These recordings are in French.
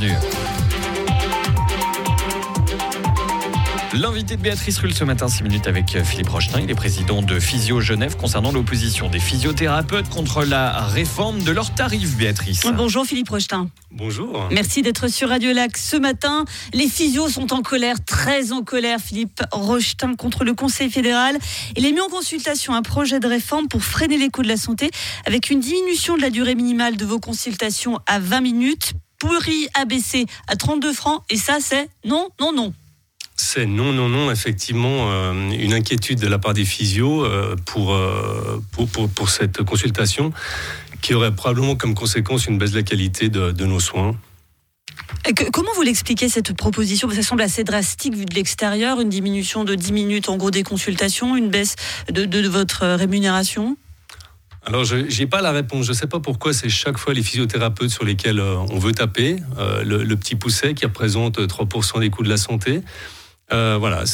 bienvenue. L'invité de Béatrice Rulle ce matin, 6 minutes avec euh, Philippe Rochetin. Il est président de Physio Genève concernant l'opposition des physiothérapeutes contre la réforme de leurs tarifs, Béatrice. Bonjour Philippe Rochetin. Bonjour. Merci d'être sur Radio Lac ce matin. Les physios sont en colère, très en colère, Philippe Rochetin, contre le Conseil fédéral. Il a mis en consultation un projet de réforme pour freiner les coûts de la santé avec une diminution de la durée minimale de vos consultations à 20 minutes, pourri abaissé à 32 francs. Et ça, c'est non, non, non. C'est non, non, non, effectivement, euh, une inquiétude de la part des physios euh, euh, pour, pour, pour, cette consultation qui aurait probablement comme conséquence une baisse de la qualité de, de nos soins. comment vous l'expliquez cette proposition? Ça semble assez drastique vu de l'extérieur, une diminution de 10 minutes en gros des consultations, une baisse de, de, de votre rémunération? Alors, je n'ai pas la réponse. Je ne sais pas pourquoi c'est chaque fois les physiothérapeutes sur lesquels on veut taper, le, le, petit pousset qui représente 3% des coûts de la santé. Euh, voilà,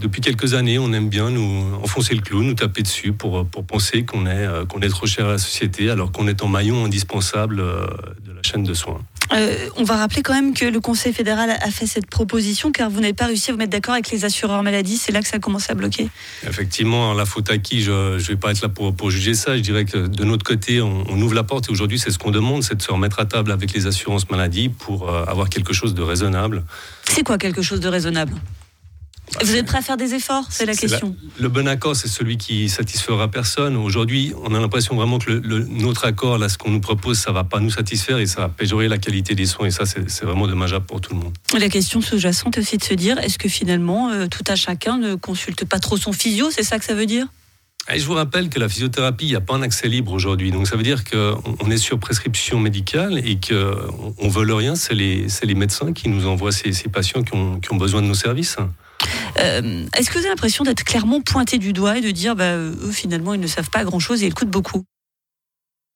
depuis quelques années, on aime bien nous enfoncer le clou, nous taper dessus pour, pour penser qu'on est, euh, qu'on est trop cher à la société, alors qu'on est en maillon indispensable euh, de la chaîne de soins. On va rappeler quand même que le Conseil fédéral a fait cette proposition car vous n'avez pas réussi à vous mettre d'accord avec les assureurs maladie. C'est là que ça a commencé à bloquer. Effectivement, la faute à qui? Je ne vais pas être là pour, pour, juger ça. Je dirais que de notre côté, on, on ouvre la porte et aujourd'hui, c'est ce qu'on demande c'est de se remettre à table avec les assurances maladie pour avoir quelque chose de raisonnable. C'est quoi quelque chose de raisonnable? Vous êtes prêt à faire des efforts? C'est la question. le bon accord, c'est celui qui satisfera personne. Aujourd'hui, on a l'impression vraiment que le, notre accord, là, ce qu'on nous propose, ça va pas nous satisfaire et ça va péjorer la qualité des soins. Et ça, c'est vraiment dommageable pour tout le monde. La question sous-jacente aussi de se dire, est-ce que finalement, euh, tout à chacun ne consulte pas trop son physio? C'est ça que ça veut dire? Et je vous rappelle que la physiothérapie, il n'y a pas un accès libre aujourd'hui. Donc ça veut dire qu'on est sur prescription médicale et qu'on ne veut rien. C'est les, les, médecins qui nous envoient ces, ces patients qui ont, qui ont besoin de nos services. Euh, est-ce que vous avez l'impression d'être clairement pointé du doigt et de dire, bah, eux, finalement, ils ne savent pas grand-chose et ils coûtent beaucoup?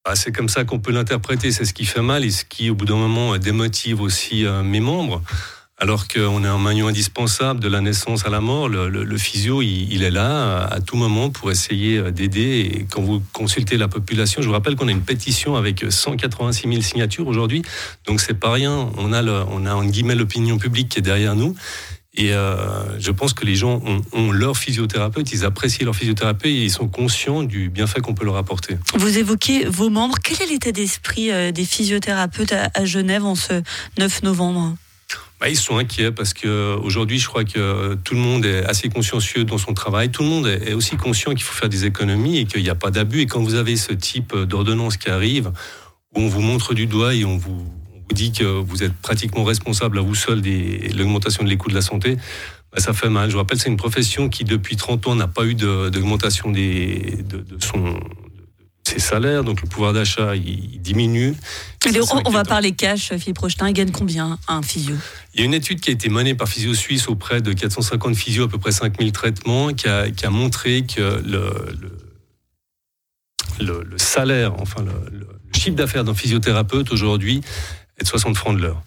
Ah, c'est comme ça qu'on peut l'interpréter, c'est ce qui fait mal et ce qui, au bout d'un moment, démotive aussi euh, mes membres. Alors qu'on est un maillon indispensable de la naissance à la mort, le, physio, il, est là à tout moment pour essayer euh, d'aider. Et quand vous consultez la population, je vous rappelle qu'on a une pétition avec 186 000 signatures aujourd'hui, donc c'est pas rien. On a, on a en guillemets l'opinion publique qui est derrière nous. Et euh, je pense que les gens ont, leur physiothérapeute, ils apprécient leur physiothérapeute et ils sont conscients du bienfait qu'on peut leur apporter. Vous évoquez vos membres. Quel est l'état d'esprit euh, des physiothérapeutes à, Genève en ce 9 novembre? Bah, ils sont inquiets parce qu'aujourd'hui, je crois que tout le monde est assez consciencieux dans son travail. Tout le monde est aussi conscient qu'il faut faire des économies et qu'il n'y a pas d'abus. Et quand vous avez ce type d'ordonnance qui arrive, où on vous montre du doigt et on vous vous dit que vous êtes pratiquement responsable à vous seul de l'augmentation de les coûts de la santé, bah, ça fait mal. Je vous rappelle, c'est une profession qui, depuis 30 ans, n'a pas eu d'augmentation de, de, son ses salaires, donc le pouvoir d'achat il, diminue. on, va parler cash, Philippe Rochetin, il gagne combien un physio? Il y a une étude qui a été menée par Physio Suisse auprès de 450 physios, à peu près 5000 traitements, qui a, qui a montré que le, le, le, salaire, enfin le, chiffre d'affaires d'un physiothérapeute aujourd'hui et de 60 francs de l'heure.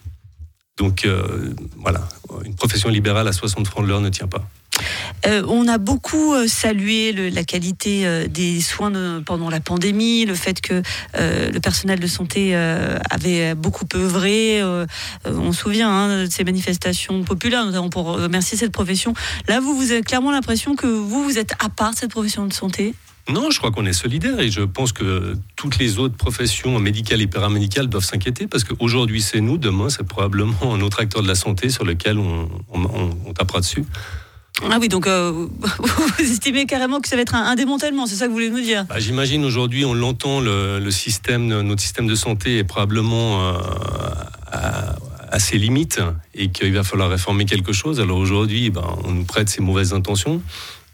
Donc euh, voilà, une profession libérale à 60 francs de l'heure ne tient pas. Euh, on a beaucoup euh, salué la qualité des soins pendant la pandémie, le fait que le personnel de santé avait beaucoup œuvré. on se souvient hein, de ces manifestations populaires, notamment pour remercier cette profession. Là, vous, vous avez clairement l'impression que vous, vous êtes à part de cette profession de santé? Non, je crois qu'on est solidaire et je pense que toutes les autres professions médicales et paramédicales doivent s'inquiéter parce qu'aujourd'hui c'est nous, demain c'est probablement un autre acteur de la santé sur lequel on, tapera dessus. Ah oui, donc euh, vous estimez carrément que ça va être un, démantèlement, c'est ça que vous voulez nous dire? Bah, J'imagine aujourd'hui, on l'entend, le, système, notre système de santé est probablement euh, à, ses limites et qu'il va falloir réformer quelque chose. Alors aujourd'hui, ben, on nous prête ces mauvaises intentions.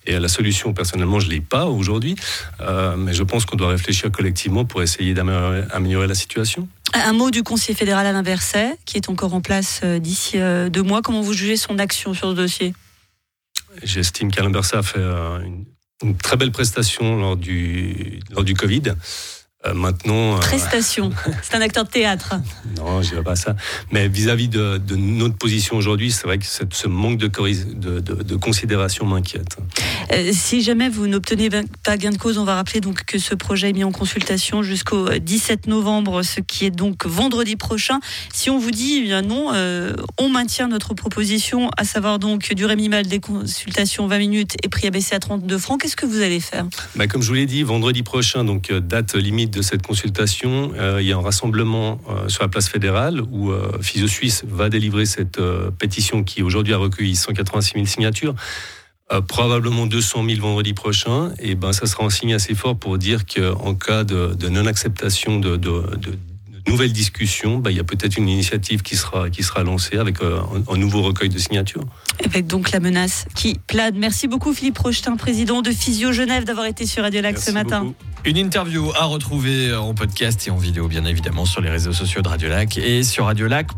Et la solution, personnellement, je ne l'ai pas aujourd'hui, euh, mais je pense qu'on doit réfléchir collectivement pour essayer d'améliorer la situation. Un mot du conseiller fédéral Alain Verset, qui est encore en place euh, d'ici euh, deux mois. Comment vous jugez son action sur ce dossier? J'estime qu'Alain Verset a fait une, très belle prestation lors du, lors du Covid. Euh, maintenant. Prestation. c'est un acteur de théâtre. Non, je dirais pas ça. Mais vis-à-vis de, notre position aujourd'hui, c'est vrai que ce manque de, de, de considération m'inquiète. si jamais vous n'obtenez pas gain de cause, on va rappeler donc que ce projet est mis en consultation jusqu'au 17 novembre, ce qui est donc vendredi prochain. Si on vous dit, eh bien non, on maintient notre proposition, à savoir donc durée minimale des consultations 20 minutes et prix abaissé à 32 francs, qu'est-ce que vous allez faire? Bah, Comme je vous l'ai dit, vendredi prochain, donc date limite de cette consultation, euh, il y a un rassemblement euh, sur la place fédérale où euh, Physio Suisse va délivrer cette pétition qui aujourd'hui a recueilli 186 000 signatures. probablement 200 000 vendredi prochain, et ben ça sera un signe assez fort pour dire qu'en cas de, non-acceptation de, de, de nouvelle discussion, bah, il y a peut-être une initiative qui sera, qui sera lancée avec euh, un, nouveau recueil de signatures. Avec donc la menace qui plane. Merci beaucoup Philippe Rochetin, président de Physio Genève, d'avoir été sur Radio Lac ce matin. Une interview à retrouver en podcast et en vidéo, bien évidemment, sur les réseaux sociaux de Radio Lac et sur radiolac.fr.